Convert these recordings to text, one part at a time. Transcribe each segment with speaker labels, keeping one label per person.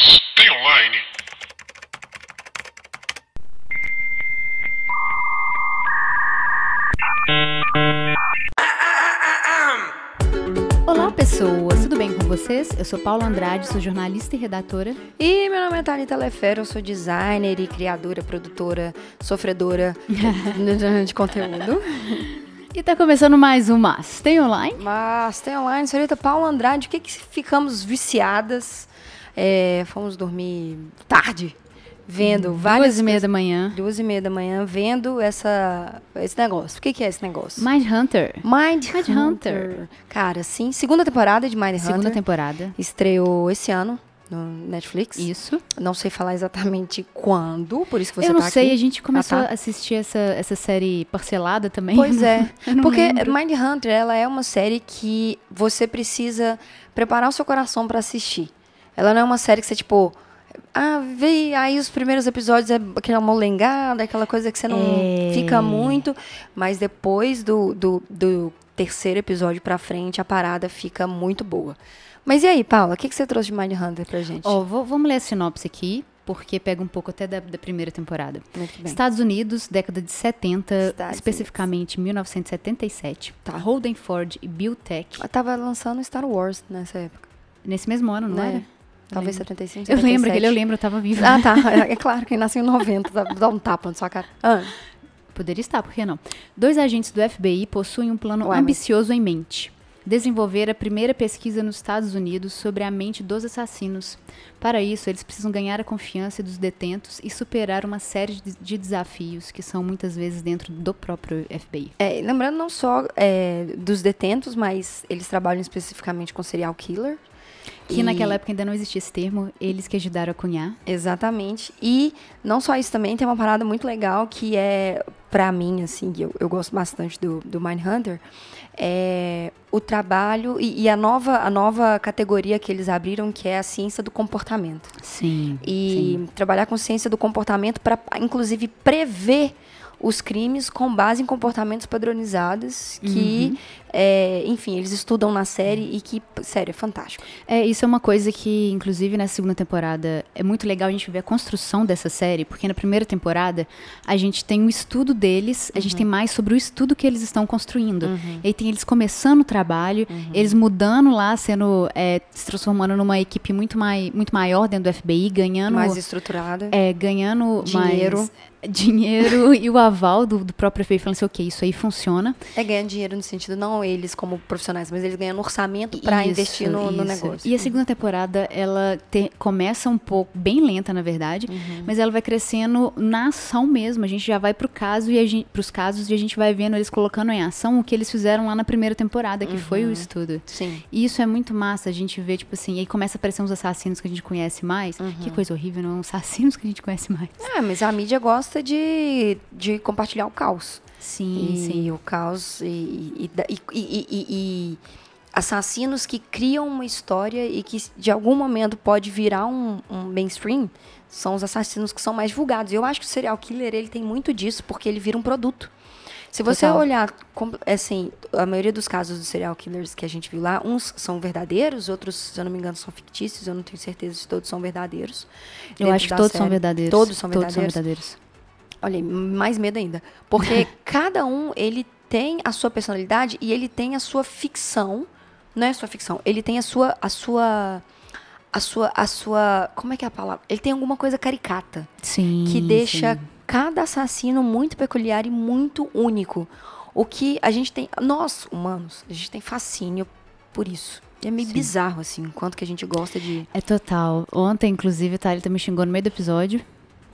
Speaker 1: Mas tem online?
Speaker 2: Olá, pessoas, tudo bem com vocês? Eu sou Paula Andrade, sou jornalista e redatora.
Speaker 3: E meu nome é Thalita Lefero, eu sou designer e criadora, produtora, sofredora de conteúdo.
Speaker 2: E tá começando mais um Mas Tem Online?
Speaker 3: Mas tem online, senhorita Paula Andrade, o que que ficamos viciadas? É, fomos dormir tarde, vendo várias...
Speaker 2: Duas e meia da manhã.
Speaker 3: Duas e meia da manhã, vendo essa, esse negócio. O que que é esse negócio?
Speaker 2: Mind Hunter.
Speaker 3: Mind,
Speaker 2: Mind
Speaker 3: Hunter.
Speaker 2: Hunter.
Speaker 3: Cara, sim, segunda temporada de Mind
Speaker 2: Segunda
Speaker 3: Hunter.
Speaker 2: temporada.
Speaker 3: Estreou esse ano no Netflix.
Speaker 2: Isso.
Speaker 3: Não sei falar exatamente quando, por isso que você
Speaker 2: eu não
Speaker 3: tá
Speaker 2: sei,
Speaker 3: aqui.
Speaker 2: a gente começou
Speaker 3: Ah, tá.
Speaker 2: a assistir essa, essa série parcelada também.
Speaker 3: Pois é. Porque
Speaker 2: lembro.
Speaker 3: Mind Hunter, ela é uma série que você precisa preparar o seu coração pra assistir. Ela não é uma série que você, tipo... Ah, vê aí os primeiros episódios, é aquela molengada, aquela coisa que você não
Speaker 2: É.
Speaker 3: fica muito. Mas depois do, do, do terceiro episódio pra frente, a parada fica muito boa. Mas e aí, Paula, o que, que você trouxe de Mind Hunter pra gente?
Speaker 2: Ó, vou- vamos ler a sinopse aqui, porque pega um pouco até da, da primeira temporada. Estados Unidos, década de 70,
Speaker 3: Estados
Speaker 2: especificamente 1977.
Speaker 3: Tá.
Speaker 2: Holden Ford e Bill Tech.
Speaker 3: Eu tava lançando Star Wars nessa época,
Speaker 2: Nesse mesmo ano, não
Speaker 3: né?
Speaker 2: era?
Speaker 3: Talvez
Speaker 2: lembro.
Speaker 3: 75,
Speaker 2: Eu lembro,
Speaker 3: 77.
Speaker 2: aquele eu lembro, eu tava viva.
Speaker 3: Ah, tá. É claro, quem nasceu em 90, dá- dá um tapa na sua cara. Ah,
Speaker 2: Poderia estar, por que não? Dois agentes do FBI possuem um plano
Speaker 3: Ué, mas-
Speaker 2: ambicioso em mente. Desenvolver a primeira pesquisa nos Estados Unidos sobre a mente dos assassinos. Para isso, eles precisam ganhar a confiança dos detentos e superar uma série de, de desafios que são muitas vezes dentro do próprio FBI.
Speaker 3: é, lembrando não só é, dos detentos, mas eles trabalham especificamente com serial killer.
Speaker 2: Que
Speaker 3: E-
Speaker 2: naquela época ainda não existia esse termo, eles que ajudaram a cunhar.
Speaker 3: Exatamente. E não só isso também, tem uma parada muito legal que é, pra mim, assim, eu, eu gosto bastante do, do Mindhunter, é o trabalho e, e a, nova, a nova categoria que eles abriram, que é a ciência do comportamento.
Speaker 2: Sim.
Speaker 3: E trabalhar com ciência do comportamento para, inclusive, prever os crimes com base em comportamentos padronizados que, é, enfim, eles estudam na série e que, sério, é fantástico.
Speaker 2: É, isso é uma coisa que, inclusive, nessa segunda temporada, é muito legal a gente ver a construção dessa série, porque na primeira temporada a gente tem um estudo deles, a gente tem mais sobre o estudo que eles estão construindo. E aí tem eles começando o trabalho, eles mudando lá, sendo, é, se transformando numa equipe muito, mai, muito maior dentro do FBI, ganhando.
Speaker 3: Mais estruturada.
Speaker 2: É, ganhando
Speaker 3: Dinheiro.
Speaker 2: mais dinheiro e o aval do, do próprio FBI falando assim, ok, isso aí funciona.
Speaker 3: É ganhar dinheiro no sentido, não eles como profissionais, mas eles ganhando orçamento para investir no, no negócio.
Speaker 2: E a segunda temporada, ela te- começa um pouco, bem lenta, na verdade,
Speaker 3: Uhum.
Speaker 2: mas ela vai crescendo na ação mesmo. A gente já vai pro caso e pros casos e a gente vai vendo eles colocando em ação o que eles fizeram lá na primeira temporada, que foi
Speaker 3: Uhum.
Speaker 2: o estudo.
Speaker 3: Sim.
Speaker 2: E isso é muito massa, a gente vê, tipo assim, aí começa a aparecer uns assassinos que a gente conhece mais.
Speaker 3: Uhum.
Speaker 2: Que coisa horrível, não? Uns assassinos que a gente conhece mais.
Speaker 3: Ah, mas a mídia gosta de, de compartilhar o caos.
Speaker 2: Sim,
Speaker 3: e
Speaker 2: sim.
Speaker 3: o caos e, e, e- assassinos que criam uma história e que de algum momento pode virar um, um mainstream são os assassinos que são mais divulgados. Eu acho que o serial killer ele tem muito disso porque ele vira um produto. Se você
Speaker 2: Total.
Speaker 3: olhar, assim, a maioria dos casos dos serial killers que a gente viu lá, uns são verdadeiros, outros, se eu não me engano, são fictícios. Eu não tenho certeza se todos são verdadeiros.
Speaker 2: Eu acho que todos são
Speaker 3: série.
Speaker 2: verdadeiros.
Speaker 3: Todos são
Speaker 2: Todos são
Speaker 3: verdadeiros. Olha, aí, mais medo ainda. Porque cada um, ele tem a sua personalidade e ele tem a sua ficção. Não é a sua ficção, ele tem a sua. A sua. A sua. A sua. Como é que é a palavra? Ele tem alguma coisa caricata.
Speaker 2: Sim.
Speaker 3: Que deixa
Speaker 2: sim.
Speaker 3: cada assassino muito peculiar e muito único. O que a gente tem. Nós, humanos, a gente tem fascínio por isso. E é meio
Speaker 2: Sim.
Speaker 3: bizarro, assim, quanto que a gente gosta de.
Speaker 2: É total. Ontem, inclusive, a Thalita me xingou no meio do episódio.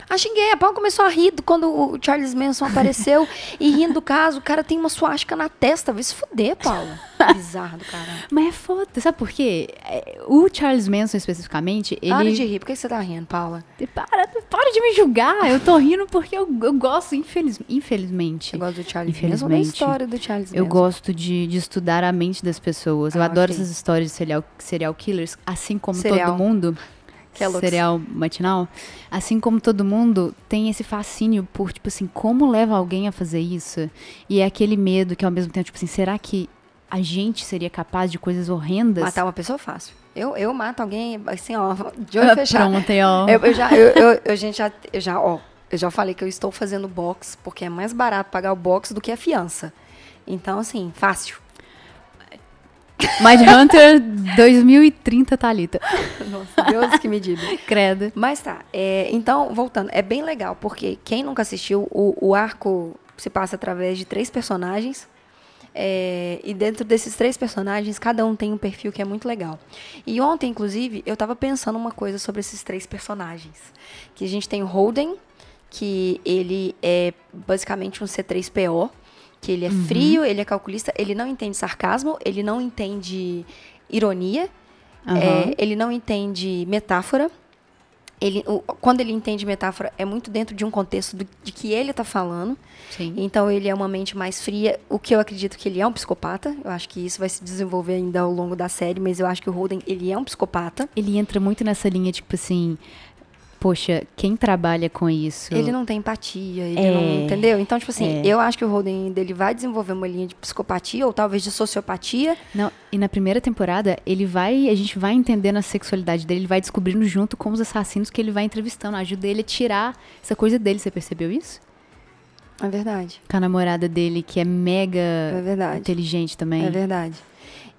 Speaker 3: Ah, xinguei. A Paula começou a rir quando o Charles Manson apareceu. e rindo do caso, o cara tem uma suástica na testa. Vai se fuder, Paula. Bizarro do caralho.
Speaker 2: Mas é foda, sabe por quê? É, O Charles Manson, especificamente, ele...
Speaker 3: Para de rir. Por que você tá rindo, Paula?
Speaker 2: Para, para de me julgar. Eu tô rindo porque eu, eu gosto, infeliz, infelizmente.
Speaker 3: Eu gosto do Charles Manson. Da história do Charles
Speaker 2: Eu
Speaker 3: Manson.
Speaker 2: gosto de, de estudar a mente das pessoas. Eu
Speaker 3: Ah,
Speaker 2: adoro
Speaker 3: ok.
Speaker 2: essas histórias de serial, serial killers, assim como
Speaker 3: Serial.
Speaker 2: todo mundo.
Speaker 3: Louco.
Speaker 2: serial matinal. Assim como todo mundo tem esse fascínio por, tipo assim, como leva alguém a fazer isso? E é aquele medo que ao mesmo tempo, tipo assim, será que a gente seria capaz de coisas horrendas?
Speaker 3: Matar uma pessoa é fácil. Eu, eu mato alguém, assim, ó, de olho fechado.
Speaker 2: Pronto, ó.
Speaker 3: Eu, eu já, eu, eu, eu, gente, já, eu já, ó, eu já falei que eu estou fazendo box, porque é mais barato pagar o box do que a fiança. Então, assim, fácil.
Speaker 2: Mind Hunter 2030, Thalita.
Speaker 3: Nossa, Deus que me diga.
Speaker 2: Credo.
Speaker 3: Mas tá, é, então, voltando, é bem legal, porque quem nunca assistiu, o, o arco se passa através de três personagens. É, e dentro desses três personagens, cada um tem um perfil que é muito legal. E ontem, inclusive, eu tava pensando uma coisa sobre esses três personagens. Que a gente tem o Holden, que ele é basicamente um C3PO, que ele é
Speaker 2: Uhum.
Speaker 3: frio, ele é calculista, ele não entende sarcasmo, ele não entende ironia,
Speaker 2: Aham.
Speaker 3: é, ele não entende metáfora. Ele, o- quando ele entende metáfora, é muito dentro de um contexto do- de que ele está falando.
Speaker 2: Sim.
Speaker 3: Então, ele é uma mente mais fria, o que eu acredito que ele é um psicopata. Eu acho que isso vai se desenvolver ainda ao longo da série, mas eu acho que o Holden, ele é um psicopata.
Speaker 2: Ele entra muito nessa linha, tipo assim. Poxa, quem trabalha com isso?
Speaker 3: Ele não tem empatia, ele
Speaker 2: É,
Speaker 3: não. Entendeu? Então, tipo assim,
Speaker 2: é.
Speaker 3: eu acho que o Holden ainda ele vai desenvolver uma linha de psicopatia, ou talvez de sociopatia.
Speaker 2: Não, e na primeira temporada, ele vai, a gente vai entendendo a sexualidade dele, ele vai descobrindo junto com os assassinos que ele vai entrevistando, ajuda ele a tirar essa coisa dele, você percebeu isso?
Speaker 3: É verdade.
Speaker 2: Com a namorada dele, que é mega
Speaker 3: É
Speaker 2: inteligente também.
Speaker 3: É verdade.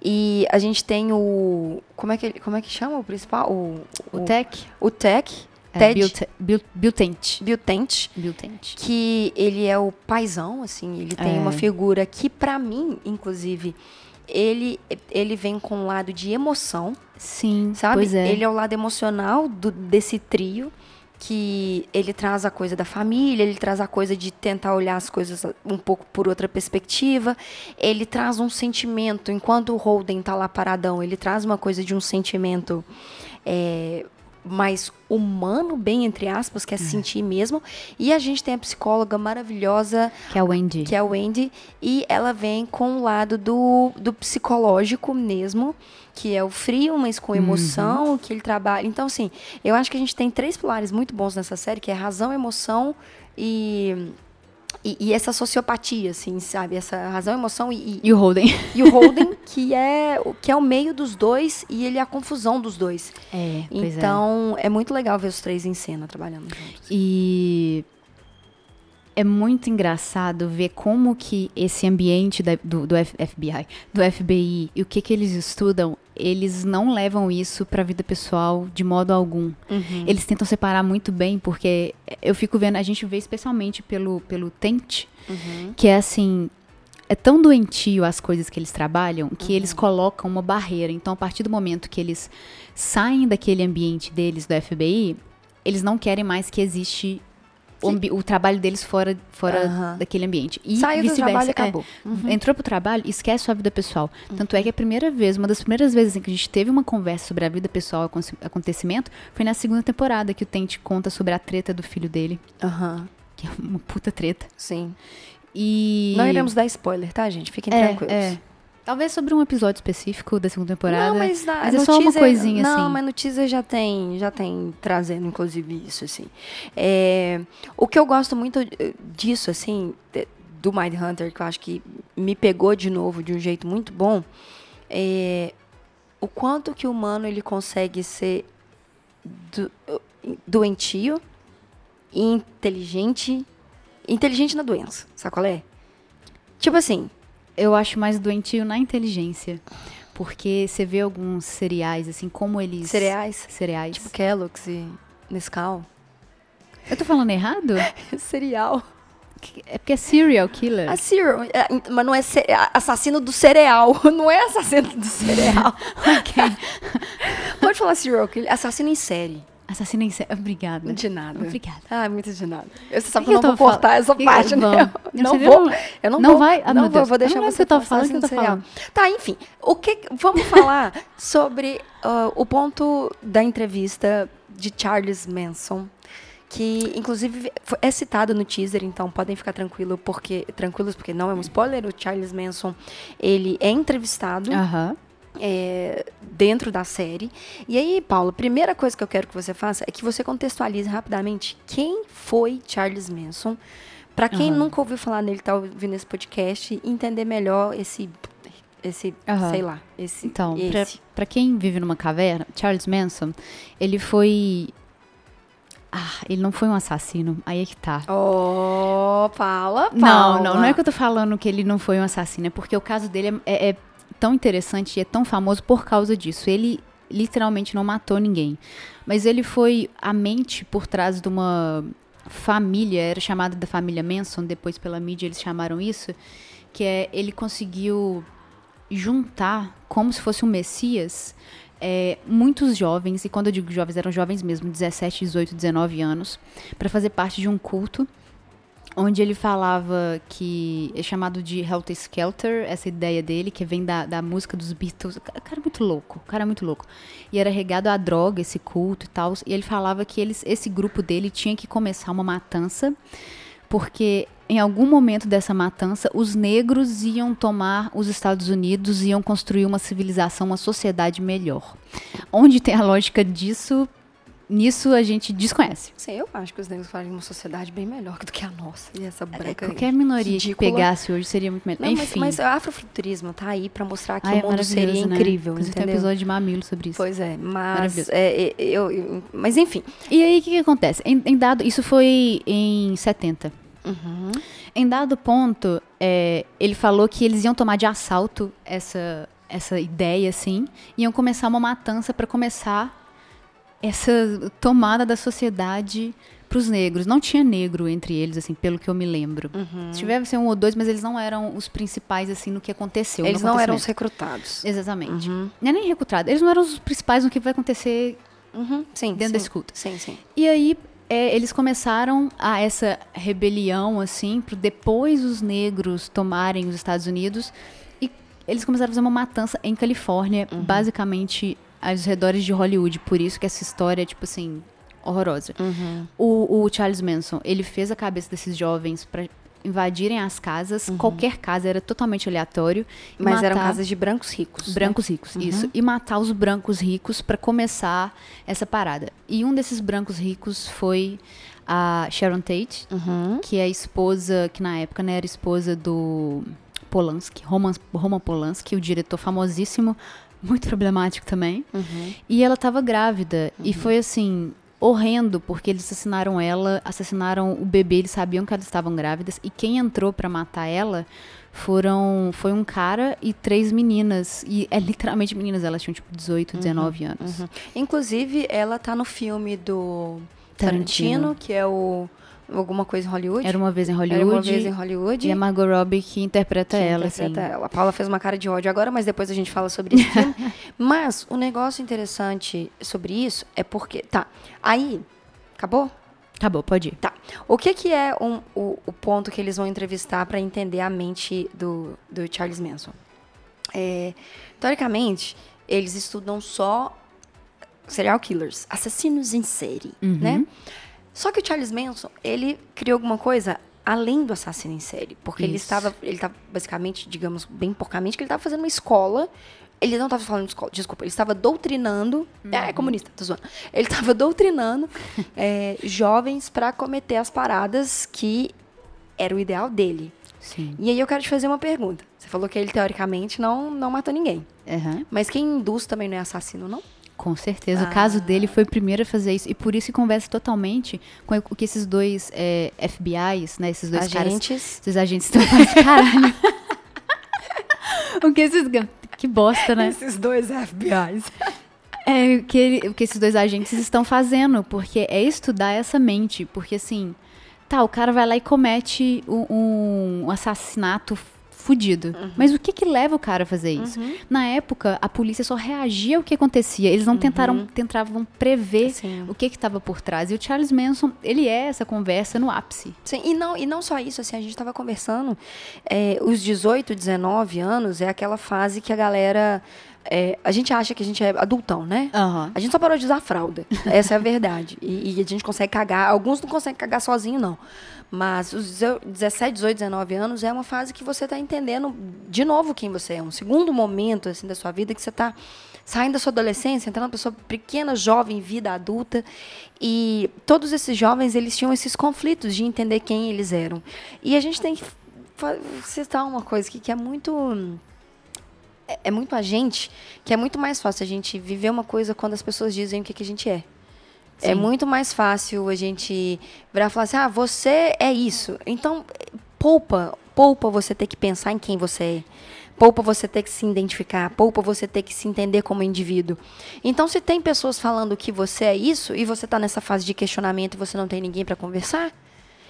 Speaker 3: E a gente tem o. Como é que, como é que chama o principal? O,
Speaker 2: O Tech,
Speaker 3: O Tech,
Speaker 2: é,
Speaker 3: Ted
Speaker 2: Bill, Bill, Bill Tent.
Speaker 3: Bill que ele é o paizão, assim, ele tem
Speaker 2: É.
Speaker 3: uma figura que, pra mim, inclusive, ele, ele vem com um lado de emoção,
Speaker 2: Sim,
Speaker 3: sabe?
Speaker 2: pois é.
Speaker 3: Ele é o lado emocional do, desse trio, que ele traz a coisa da família, ele traz a coisa de tentar olhar as coisas um pouco por outra perspectiva. Ele traz um sentimento, enquanto o Holden tá lá paradão, ele traz uma coisa de um sentimento é, mais humano, bem entre aspas, que é sentir mesmo. E a gente tem a psicóloga maravilhosa
Speaker 2: Que é a Wendy.
Speaker 3: que é a Wendy, e ela vem com o lado do, do psicológico mesmo, que é o frio, mas com emoção, que ele trabalha. Então, assim, eu acho que a gente tem três pilares muito bons nessa série, que é razão, emoção e. E, e essa sociopatia, assim, sabe? Essa razão, emoção e, e,
Speaker 2: o Holden.
Speaker 3: e o Holden, que é, o- que é o meio dos dois e ele é a confusão dos dois.
Speaker 2: É, é.
Speaker 3: Então, é. muito legal ver os três em cena trabalhando juntos.
Speaker 2: E é muito engraçado ver como que esse ambiente da- do, do FBI, do FBI e o que que eles estudam, eles não levam isso para a vida pessoal de modo algum. Eles tentam separar muito bem, porque eu fico vendo, a gente vê especialmente pelo, pelo Tent, que é assim, é tão doentio as coisas que eles trabalham que eles colocam uma barreira. Então, a partir do momento que eles saem daquele ambiente deles, do FBI, eles não querem mais que existe o, o trabalho deles fora, fora
Speaker 3: Aham.
Speaker 2: daquele ambiente. E vice-versa.
Speaker 3: e
Speaker 2: é.
Speaker 3: acabou. Uhum.
Speaker 2: Entrou pro trabalho, esquece sua vida pessoal. Tanto é que a primeira vez, uma das primeiras vezes em que a gente teve uma conversa sobre a vida pessoal e acon- acontecimento, foi na segunda temporada que o Tente conta sobre a treta do filho dele, que é uma puta treta.
Speaker 3: sim.
Speaker 2: E
Speaker 3: Não iremos dar spoiler, tá, gente? Fiquem
Speaker 2: é,
Speaker 3: tranquilos.
Speaker 2: é. Talvez sobre um episódio específico da segunda temporada.
Speaker 3: Não, mas, na,
Speaker 2: mas é só uma
Speaker 3: teaser-
Speaker 2: coisinha
Speaker 3: não,
Speaker 2: assim.
Speaker 3: mas no teaser já tem, já tem trazendo, inclusive, isso, assim. É, o que eu gosto muito eh, disso, assim, do Mind Hunter, que eu acho que me pegou de novo de um jeito muito bom, é o quanto que o humano ele consegue ser do- doentio, inteligente, inteligente na doença, sabe qual é? Tipo assim,
Speaker 2: Eu acho mais doentio na inteligência. Porque você vê alguns cereais, assim, como eles.
Speaker 3: cereais,
Speaker 2: Cereais.
Speaker 3: tipo Kellogg's e Nescau.
Speaker 2: Eu tô falando errado?
Speaker 3: Cereal.
Speaker 2: É porque é serial killer.
Speaker 3: A cereal, é, mas não é é assassino do cereal, não é assassino do cereal.
Speaker 2: ok.
Speaker 3: Pode falar serial killer, assassino em série.
Speaker 2: Assassino em série. Obrigada.
Speaker 3: De nada.
Speaker 2: Obrigada.
Speaker 3: Ah, muito de nada. Você
Speaker 2: Que
Speaker 3: sabe
Speaker 2: que
Speaker 3: que eu
Speaker 2: eu
Speaker 3: não vou cortar essa
Speaker 2: que-
Speaker 3: parte, né? Eu não
Speaker 2: Você
Speaker 3: vou. Eu não,
Speaker 2: Não
Speaker 3: vou.
Speaker 2: vai? Ah,
Speaker 3: não vou,
Speaker 2: Deus.
Speaker 3: vou
Speaker 2: Eu
Speaker 3: deixar
Speaker 2: não lembro
Speaker 3: você
Speaker 2: que eu falando, que eu tô falando.
Speaker 3: Tá, enfim. O que, vamos falar sobre ah, o ponto da entrevista de Charles Manson, que inclusive é citado no teaser, então podem ficar tranquilo porque, tranquilos porque não é um spoiler. O Charles Manson, ele é entrevistado
Speaker 2: Aham.
Speaker 3: É, dentro da série. E aí, Paulo, a primeira coisa que eu quero que você faça é que você contextualize rapidamente quem foi Charles Manson. Pra quem
Speaker 2: Aham.
Speaker 3: nunca ouviu falar nele, tá ouvindo esse podcast, entender melhor esse esse,
Speaker 2: Aham.
Speaker 3: sei lá, esse,
Speaker 2: Então, pra quem vive numa caverna, Charles Manson, ele foi. Ah, ele não foi um assassino. Aí é que tá.
Speaker 3: Oh, fala,
Speaker 2: Não, não, não é que eu tô falando que ele não foi um assassino, é porque o caso dele é, é- é tão interessante e é tão famoso por causa disso. Ele literalmente não matou ninguém. Mas ele foi a mente por trás de uma família, era chamada da família Manson, depois pela mídia eles chamaram isso, que é ele conseguiu juntar como se fosse um messias é, muitos jovens, e quando eu digo jovens, eram jovens mesmo, 17, 18, 19 anos, para fazer parte de um culto onde ele falava que é chamado de Helter Skelter, essa ideia dele, que vem da, da música dos Beatles. O cara é muito louco, o cara é muito louco. E era regado à droga, esse culto e tal. E ele falava que eles, esse grupo dele tinha que começar uma matança, porque em algum momento dessa matança, os negros iam tomar os Estados Unidos, iam construir uma civilização, uma sociedade melhor. Onde tem a lógica disso, nisso a gente desconhece.
Speaker 3: Sim, eu acho que os negros fazem uma sociedade bem melhor do que a nossa. E essa branca
Speaker 2: Qualquer minoria que
Speaker 3: ridícula.
Speaker 2: pegasse hoje seria muito melhor.
Speaker 3: Não, mas,
Speaker 2: Enfim.
Speaker 3: mas o afrofuturismo tá aí pra mostrar que
Speaker 2: Ai,
Speaker 3: o
Speaker 2: é
Speaker 3: mundo seria
Speaker 2: maravilhoso, né?
Speaker 3: incrível,
Speaker 2: Inclusive, tem um episódio de mamilo sobre isso.
Speaker 3: Pois é, mas
Speaker 2: Maravilhoso.
Speaker 3: é, é, eu, eu- mas enfim.
Speaker 2: E aí, o que, que acontece? Em, em dado, isso foi em 70.
Speaker 3: Uhum.
Speaker 2: Em dado ponto, é, ele falou que eles iam tomar de assalto essa, essa ideia, assim, iam começar uma matança para começar essa tomada da sociedade para os negros. Não tinha negro entre eles, assim, pelo que eu me lembro.
Speaker 3: Uhum.
Speaker 2: Tivesse um ou dois, mas eles não eram os principais, assim, no que aconteceu.
Speaker 3: Eles não eram os recrutados.
Speaker 2: Exatamente.
Speaker 3: Uhum.
Speaker 2: Não é nem recrutado. Eles não eram os principais no que vai acontecer
Speaker 3: Uhum. Sim,
Speaker 2: dentro
Speaker 3: sim.
Speaker 2: desse culto.
Speaker 3: Sim, sim.
Speaker 2: E aí é, eles começaram a essa rebelião, assim, para depois os negros tomarem os Estados Unidos. E eles começaram a fazer uma matança em Califórnia,
Speaker 3: Uhum.
Speaker 2: basicamente aos redores de Hollywood. Por isso que essa história é, tipo assim, horrorosa.
Speaker 3: Uhum.
Speaker 2: O, o Charles Manson, ele fez a cabeça desses jovens para invadirem as casas. Qualquer casa era totalmente aleatório.
Speaker 3: Uhum. Mas eram
Speaker 2: matar-
Speaker 3: casas de brancos ricos. né?
Speaker 2: Brancos ricos, isso. E matar os brancos ricos para começar essa parada. E um desses brancos ricos foi a Sharon Tate,
Speaker 3: Uhum.
Speaker 2: que é a esposa, que na época né, era esposa do Polanski, Roman, Roman Polanski, o diretor famosíssimo, muito problemático também.
Speaker 3: Uhum.
Speaker 2: E ela estava grávida. E foi assim. Horrendo, porque eles assassinaram ela, assassinaram o bebê, eles sabiam que elas estavam grávidas, e quem entrou para matar ela foram foi um cara e três meninas. E é literalmente meninas, elas tinham tipo 18, 19 anos.
Speaker 3: Uhum. Inclusive, ela tá no filme do
Speaker 2: Tarantino.
Speaker 3: Tarantino, que é o Alguma Coisa em Hollywood.
Speaker 2: Era uma vez em Hollywood.
Speaker 3: Era uma vez em Hollywood.
Speaker 2: E a Margot Robbie que interpreta
Speaker 3: que
Speaker 2: ela,
Speaker 3: interpreta
Speaker 2: assim.
Speaker 3: ela. A Paula fez uma cara de ódio agora, mas depois a gente fala sobre esse filme. Mas o negócio interessante sobre isso é porque. Tá. Aí. Acabou?
Speaker 2: Acabou, pode ir.
Speaker 3: Tá. O que, que é um- o, o ponto que eles vão entrevistar para entender a mente do, do Charles Manson? É, teoricamente, eles estudam só serial killers, assassinos em série,
Speaker 2: Uhum.
Speaker 3: né? Só que o Charles Manson, ele criou alguma coisa além do assassino em série. Porque ele
Speaker 2: Isso.
Speaker 3: estava, ele estava basicamente, digamos, bem porcamente, que ele estava fazendo uma escola. Ele não estava falando de escola, desculpa, ele estava doutrinando. É, é comunista, tô zoando. Ele estava doutrinando é, jovens para cometer as paradas que era o ideal dele.
Speaker 2: Sim.
Speaker 3: E aí eu quero te fazer uma pergunta. Você falou que ele, teoricamente, não, não matou ninguém.
Speaker 2: Aham.
Speaker 3: Mas quem induz também não é assassino, não?
Speaker 2: Com certeza.
Speaker 3: Ah.
Speaker 2: O caso dele foi o primeiro a fazer isso. E por isso que conversa totalmente com o que esses dois é, FBIs, né? Esses dois caras.
Speaker 3: Agentes.
Speaker 2: Esses agentes estão fazendo. Caralho. o que esses. Que bosta, né?
Speaker 3: Esses dois FBIs.
Speaker 2: É o que, ele- o que esses dois agentes estão fazendo, porque é estudar essa mente, porque assim, tá, o cara vai lá e comete um, um assassinato fudido.
Speaker 3: Uhum.
Speaker 2: Mas o que que leva o cara a fazer isso? Na época, a polícia só reagia ao que acontecia, eles não tentaram, tentavam prever
Speaker 3: Uhum. Sim.
Speaker 2: o que estava por trás. E o Charles Manson, ele é essa conversa no ápice.
Speaker 3: Sim, e não, e não só isso, assim, a gente estava conversando, é, os 18, 19 anos é aquela fase que a galera, é, a gente acha que a gente é adultão, né?
Speaker 2: Aham.
Speaker 3: A gente só parou de usar fralda, essa é a verdade. E, e a gente consegue cagar, alguns não conseguem cagar sozinho, não. Mas os 17, 18, 19 anos é uma fase que você está entendendo de novo quem você é. Um segundo momento, assim, da sua vida que você está saindo da sua adolescência, entrando uma pessoa pequena, jovem, vida adulta. E todos esses jovens, eles tinham esses conflitos de entender quem eles eram. E a gente tem que citar uma coisa aqui que é muito é, é muito a gente que é muito mais fácil a gente viver uma coisa quando as pessoas dizem o que, que a gente é. É muito mais fácil a gente virar e falar assim, ah, você é isso. Então, poupa, poupa você ter que pensar em quem você é. Poupa você ter que se identificar, poupa você ter que se entender como indivíduo. Então, se tem pessoas falando que você é isso e você está nessa fase de questionamento e você não tem ninguém para conversar,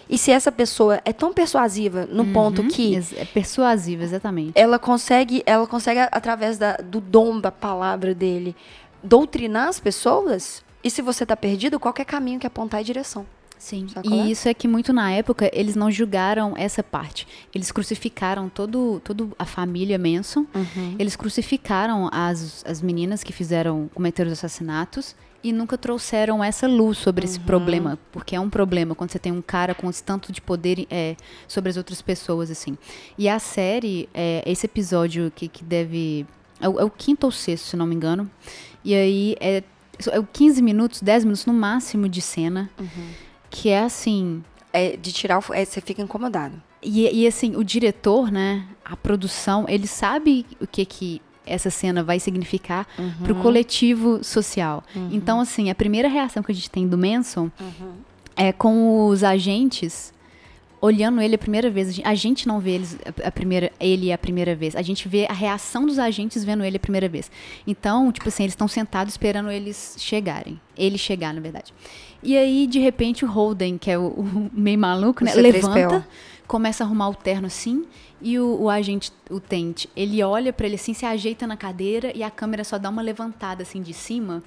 Speaker 3: e se essa pessoa é tão persuasiva no uhum, ponto que
Speaker 2: é persuasiva exatamente,
Speaker 3: ela consegue, ela consegue através da, do dom da palavra dele doutrinar as pessoas. E se você está perdido, qualquer caminho que apontar é direção.
Speaker 2: Sim. E é? isso é que muito na época eles não julgaram essa parte. Eles crucificaram todo, todo a família Manson. Uhum. Eles crucificaram as, as meninas que fizeram cometer os assassinatos e nunca trouxeram essa luz sobre uhum. esse problema, porque é um problema quando você tem um cara com esse tanto de poder é, sobre as outras pessoas assim. E a série, é, esse episódio que, que deve é o, é o, quinto ou sexto, se não me engano. E aí é 15 minutos, 10 minutos no máximo de cena. Uhum que é assim.
Speaker 3: É de tirar o. É, você fica incomodado.
Speaker 2: E, e assim, o diretor, né? A produção, ele sabe o que que essa cena vai significar uhum. pro coletivo social. Uhum. Então, assim, a primeira reação que a gente tem do Manson uhum. é com os agentes olhando ele a primeira vez. A gente não vê eles a primeira, ele a primeira vez. A gente vê a reação dos agentes vendo ele a primeira vez. Então, tipo assim, eles estão sentados esperando eles chegarem. Ele chegar, na verdade. E aí, de repente, o Holden, que é o, o meio maluco, né? Levanta, começa a arrumar o terno assim. E o, o agente, o Tente, ele olha para ele assim, se ajeita na cadeira e a câmera só dá uma levantada assim de cima,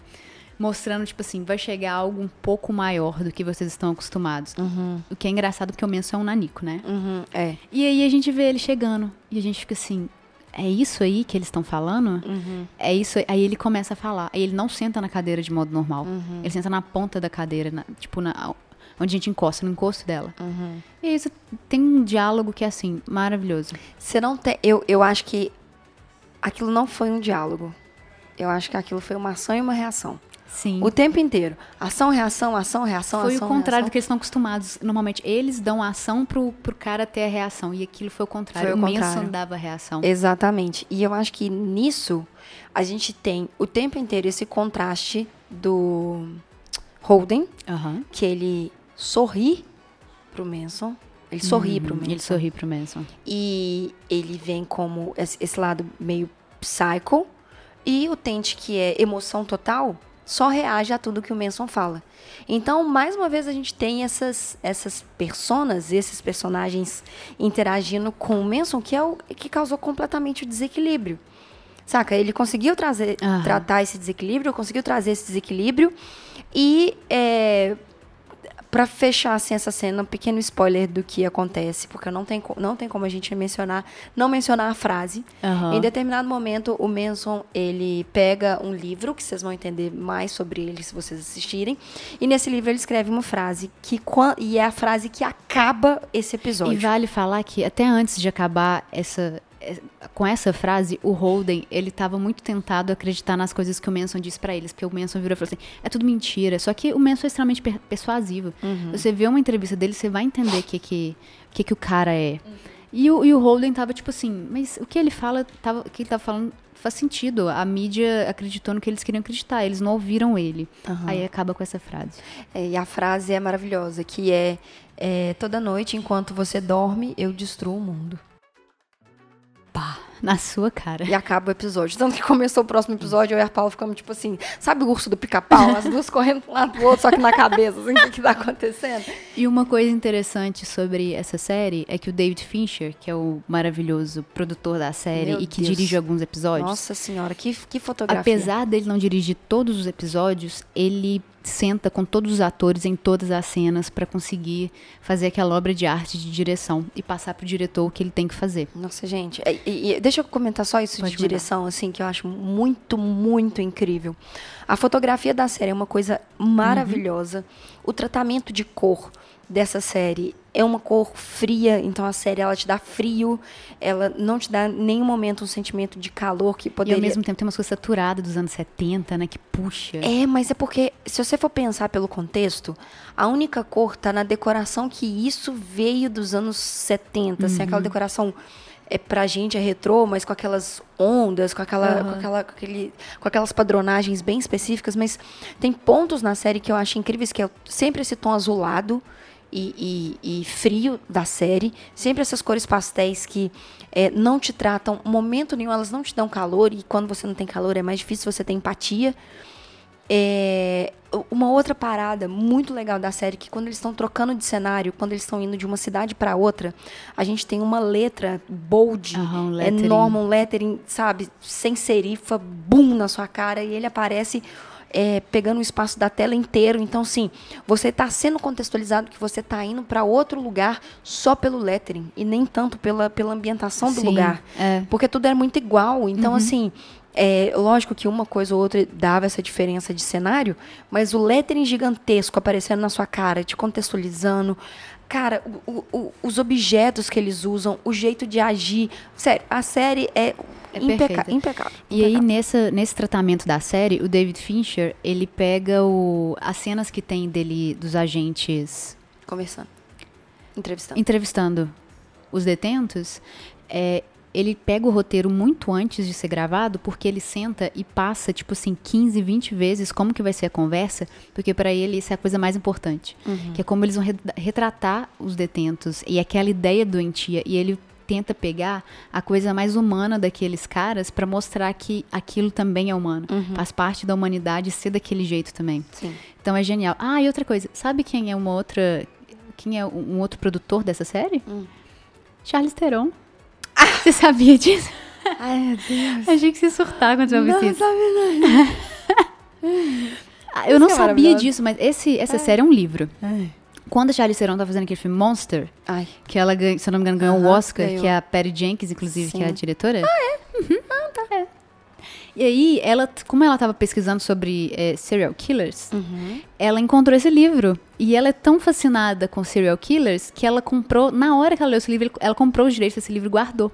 Speaker 2: mostrando, tipo assim, vai chegar algo um pouco maior do que vocês estão acostumados. Uhum. O que é engraçado porque o Menso é um nanico, né?
Speaker 3: Uhum, é.
Speaker 2: E aí a gente vê ele chegando e a gente fica assim, é isso aí que eles estão falando? Uhum. É isso aí. aí ele começa a falar. Aí ele não senta na cadeira de modo normal. Uhum. Ele senta na ponta da cadeira, na, tipo, na, onde a gente encosta, no encosto dela. Uhum. E isso tem um diálogo que é assim, maravilhoso.
Speaker 3: Você não tem. Eu, eu acho que aquilo não foi um diálogo. Eu acho que aquilo foi uma ação e uma reação.
Speaker 2: Sim.
Speaker 3: O tempo inteiro. Ação, reação, ação, reação,
Speaker 2: foi
Speaker 3: ação.
Speaker 2: Foi o contrário
Speaker 3: reação.
Speaker 2: do que eles estão acostumados. Normalmente, eles dão a ação pro, pro cara ter a reação. E aquilo foi o contrário. Foi o, o Manson dava a reação.
Speaker 3: Exatamente. E eu acho que nisso, a gente tem o tempo inteiro esse contraste do Holden,
Speaker 2: uhum.
Speaker 3: que ele sorri pro Manson. Ele sorri uhum, pro Manson.
Speaker 2: Ele sorri pro Manson.
Speaker 3: E ele vem como esse lado meio psycho. E o Tente, que é emoção total, só reage a tudo que o Manson fala. Então, mais uma vez, a gente tem essas, essas personas, esses personagens interagindo com o Manson, que é o que causou completamente o desequilíbrio. Saca? Ele conseguiu trazer, uhum. tratar esse desequilíbrio, conseguiu trazer esse desequilíbrio e é, para fechar assim, essa cena, um pequeno spoiler do que acontece, porque não tem, não tem como a gente mencionar, não mencionar a frase. Uhum. Em determinado momento, o Manson, ele pega um livro, que vocês vão entender mais sobre ele se vocês assistirem, e nesse livro ele escreve uma frase, que e é a frase que acaba esse episódio.
Speaker 2: E vale falar que até antes de acabar essa, com essa frase, o Holden, ele estava muito tentado a acreditar nas coisas que o Manson disse para eles, porque o Manson virou e falou assim, é tudo mentira. Só que o Manson é extremamente persuasivo. Uhum. Você vê uma entrevista dele, você vai entender o que, que, que, que o cara é. Uhum. E, o, e o Holden tava tipo assim, mas o que ele fala, tava, o que ele tava falando faz sentido. A mídia acreditou no que eles queriam acreditar, eles não ouviram ele. Uhum. Aí acaba com essa frase.
Speaker 3: É, e a frase é maravilhosa, que é, é toda noite, enquanto você dorme, eu destruo o mundo
Speaker 2: na sua cara.
Speaker 3: E acaba o episódio. Tanto que começou o próximo episódio, eu e a Paula ficamos tipo assim, sabe o urso do pica-pau? As duas correndo para um lado pro outro, só que na cabeça, assim, o que, que tá acontecendo?
Speaker 2: E uma coisa interessante sobre essa série é que o David Fincher, que é o maravilhoso produtor da série Meu e que Deus. dirige alguns episódios.
Speaker 3: Nossa senhora, que, que fotografia.
Speaker 2: Apesar dele não dirigir todos os episódios, ele senta com todos os atores em todas as cenas para conseguir fazer aquela obra de arte de direção e passar pro diretor o que ele tem que fazer.
Speaker 3: Nossa, gente, e, e deixa eu comentar só isso Pode de direção, assim, que eu acho muito, muito incrível. A fotografia da série é uma coisa maravilhosa. Uhum. O tratamento de cor dessa série é uma cor fria, então a série ela te dá frio, ela não te dá em nenhum momento um sentimento de calor que poderia...
Speaker 2: E ao mesmo tempo tem uma coisa saturada dos anos 70, né, que puxa.
Speaker 3: É, mas é porque, se você for pensar pelo contexto, a única cor tá na decoração que isso veio dos anos 70, uhum. assim, aquela uhum. decoração é pra gente é retrô, mas com aquelas ondas, com aquela,
Speaker 2: Uhum.
Speaker 3: com aquela com aquele, com aquelas padronagens bem específicas, mas tem pontos na série que eu acho incríveis que é sempre esse tom azulado e, e- e frio da série, sempre essas cores pastéis que é, não te tratam momento nenhum, elas não te dão calor e quando você não tem calor é mais difícil você ter empatia. É, uma outra parada muito legal da série que quando eles estão trocando de cenário, quando eles estão indo de uma cidade para outra, a gente tem uma letra bold,
Speaker 2: Aham, um lettering.
Speaker 3: enorme, um lettering, sabe, sem serifa, boom na sua cara e ele aparece é, pegando o espaço da tela inteiro. Então, sim, você está sendo contextualizado que você está indo para outro lugar só pelo lettering e nem tanto pela, pela ambientação do
Speaker 2: Sim,
Speaker 3: lugar.
Speaker 2: é.
Speaker 3: Porque tudo é muito igual. Então, assim, é, lógico que uma coisa ou outra dava essa diferença de cenário, mas o lettering gigantesco aparecendo na sua cara, te contextualizando. Cara, o- o- os objetos que eles usam, o jeito de agir. Sério, a série é,
Speaker 2: É
Speaker 3: impeca- impecável.
Speaker 2: E aí,
Speaker 3: impecável.
Speaker 2: nessa, nesse tratamento da série, o David Fincher, ele pega o, as cenas que tem dele, dos agentes
Speaker 3: Conversando. Entrevistando.
Speaker 2: entrevistando os detentos, é, ele pega o roteiro muito antes de ser gravado, porque ele senta e passa, tipo assim, 15, 20 vezes como que vai ser a conversa, porque para ele isso é a coisa mais importante.
Speaker 3: Uhum.
Speaker 2: Que é como eles vão re- retratar os detentos e aquela ideia doentia. E ele tenta pegar a coisa mais humana daqueles caras para mostrar que aquilo também é humano.
Speaker 3: Uhum.
Speaker 2: Faz parte da humanidade ser daquele jeito também.
Speaker 3: Sim.
Speaker 2: Então é genial. Ah, e outra coisa, sabe quem é uma outra. Quem é um outro produtor dessa série?
Speaker 3: Hum.
Speaker 2: Charles Theron. Você sabia disso?
Speaker 3: Ai, meu Deus.
Speaker 2: Achei que você ia surtar quando você ouviu
Speaker 3: Não,
Speaker 2: isso.
Speaker 3: sabe não.
Speaker 2: Ah, Eu não
Speaker 3: é
Speaker 2: sabia disso, mas esse, essa série é um livro.
Speaker 3: Ai.
Speaker 2: Quando a Charlize Theron tá fazendo aquele filme Monster,
Speaker 3: Ai.
Speaker 2: que ela, ganha, se eu não me engano, ganhou o
Speaker 3: Aham,
Speaker 2: Oscar,
Speaker 3: ganhou.
Speaker 2: que é a Patty Jenkins, inclusive, que é a
Speaker 3: Sim.
Speaker 2: diretora. Ah, é? Uhum. Ah, tá. É. E aí, ela, como ela tava pesquisando sobre eh, serial killers,
Speaker 3: Uhum.
Speaker 2: ela encontrou esse livro. E ela é tão fascinada com serial killers que ela comprou, na hora que ela leu esse livro, ela comprou os direitos desse livro e guardou.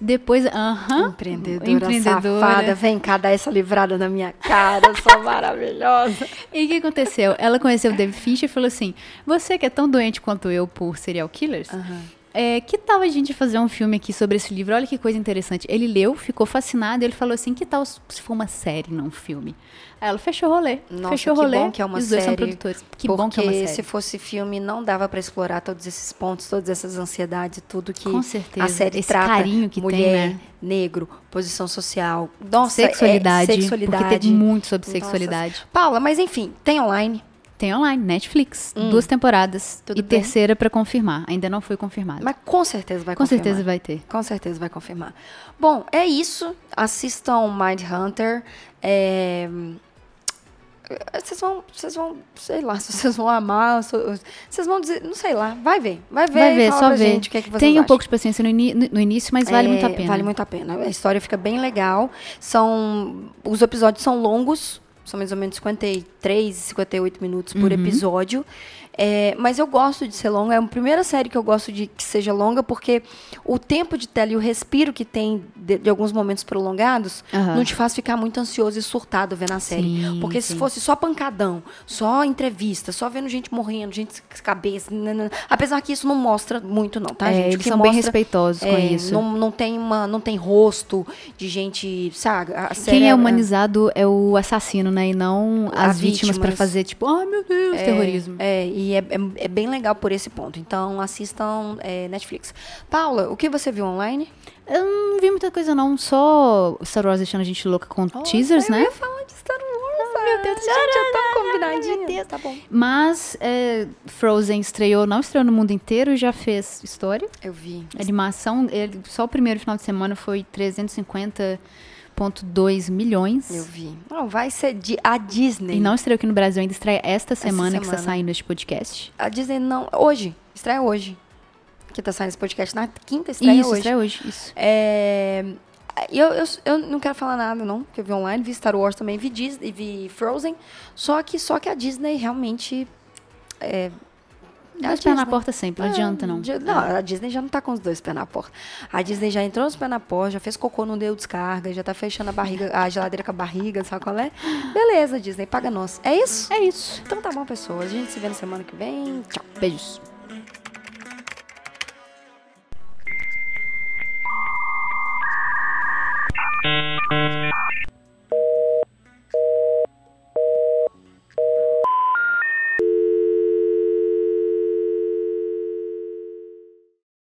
Speaker 2: Depois, aham.
Speaker 3: Empreendedora, safada, vem cá dar essa livrada na minha cara, eu sou maravilhosa.
Speaker 2: E o que aconteceu? Ela conheceu o David Fincher e falou assim: Você que é tão doente quanto eu por serial killers, é, que tal a gente fazer um filme aqui sobre esse livro? Olha que coisa interessante. Ele leu, ficou fascinado, e ele falou assim: Que tal se for uma série, não um filme? Aí ela fechou o rolê.
Speaker 3: Nossa,
Speaker 2: fechou o
Speaker 3: que
Speaker 2: rolê.
Speaker 3: bom que é uma
Speaker 2: os dois são
Speaker 3: série,
Speaker 2: produtores. Que
Speaker 3: Porque
Speaker 2: bom que é uma série.
Speaker 3: se fosse filme, não dava pra explorar todos esses pontos, todas essas ansiedades, tudo que
Speaker 2: Com certeza.
Speaker 3: a série
Speaker 2: Esse
Speaker 3: trata.
Speaker 2: carinho que tem,
Speaker 3: mulher,
Speaker 2: né?
Speaker 3: negro, posição social, nossa, é-
Speaker 2: sexualidade,
Speaker 3: sexualidade.
Speaker 2: Porque tem muito sobre
Speaker 3: Nossa.
Speaker 2: sexualidade.
Speaker 3: Paula, mas enfim, tem online.
Speaker 2: Tem online, Netflix. Duas temporadas.
Speaker 3: Hum. Tudo
Speaker 2: e
Speaker 3: bem.
Speaker 2: terceira pra confirmar. Ainda não foi confirmada.
Speaker 3: Mas com certeza vai
Speaker 2: Com
Speaker 3: confirmar.
Speaker 2: certeza vai ter.
Speaker 3: Com certeza vai confirmar. Bom, é isso. Assistam Mind Hunter. É, Vocês vão, vocês vão, sei lá, se vocês vão amar, vocês vão dizer, não sei lá, vai ver, vai ver,
Speaker 2: Vai ver, só ver.
Speaker 3: gente o que, é que vocês
Speaker 2: Tenha um
Speaker 3: acham.
Speaker 2: pouco de paciência no, no- início, mas vale
Speaker 3: É,
Speaker 2: muito a pena.
Speaker 3: Vale muito a pena. A história fica bem legal. São, os episódios são longos, são mais ou menos 53, 58 minutos por
Speaker 2: Uhum.
Speaker 3: episódio. É, mas eu gosto de ser longa. É a primeira série que eu gosto de que seja longa, porque o tempo de tela e o respiro que tem de, de alguns momentos prolongados
Speaker 2: Aham.
Speaker 3: não te faz ficar muito ansioso e surtado vendo a série.
Speaker 2: Sim,
Speaker 3: porque se
Speaker 2: sim.
Speaker 3: fosse só pancadão, só entrevista, só vendo gente morrendo, gente com cabeça. nanana. Apesar que isso não mostra muito, não, tá,
Speaker 2: É,
Speaker 3: gente?
Speaker 2: Eles são bem
Speaker 3: mostra
Speaker 2: respeitosos com
Speaker 3: é,
Speaker 2: isso.
Speaker 3: Não, não, tem uma, não tem rosto de gente, sabe?
Speaker 2: Quem é humanizado é o assassino, né? E não
Speaker 3: A
Speaker 2: as vítimas pra
Speaker 3: vítimas.
Speaker 2: fazer, tipo, ai meu Deus, terrorismo.
Speaker 3: É, e é, é, é bem legal por esse ponto. Então, assistam é, Netflix. Paula, o que você viu online?
Speaker 2: Eu não vi muita coisa, não. Só Star Wars deixando a gente louca com teasers,
Speaker 3: eu
Speaker 2: né?
Speaker 3: ia falar de Star Wars. meu Deus, gente, é tão combinadinho.
Speaker 2: Deus.
Speaker 3: Tá bom.
Speaker 2: Mas é, Frozen estreou, não estreou no mundo inteiro e já fez história.
Speaker 3: Eu vi.
Speaker 2: Animação, ele- só o primeiro final de semana foi 350,2 milhões.
Speaker 3: Eu vi. Não, vai ser de, a Disney.
Speaker 2: E não estreou aqui no Brasil, ainda estreia esta semana, que está
Speaker 3: semana.
Speaker 2: saindo este podcast.
Speaker 3: A Disney não. Hoje. Estreia hoje. Que tá saindo esse podcast na quinta, estreia
Speaker 2: isso,
Speaker 3: hoje.
Speaker 2: estreia hoje, isso.
Speaker 3: É, eu, eu, eu não quero falar nada, não, porque eu vi online, vi Star Wars também, vi Disney, vi Frozen. Só que, só que a Disney realmente. É,
Speaker 2: Dois pés na porta sempre, não
Speaker 3: é,
Speaker 2: adianta não.
Speaker 3: Não, a Disney já não tá com os dois pés na porta. A Disney já entrou os pés na porta, já fez cocô, não deu descarga, já tá fechando a barriga, a geladeira com a barriga, sabe qual é? Beleza, Disney, paga nós. É isso?
Speaker 2: É isso.
Speaker 3: Então tá bom, pessoas. A gente se vê na semana que vem. Tchau.
Speaker 2: Beijos.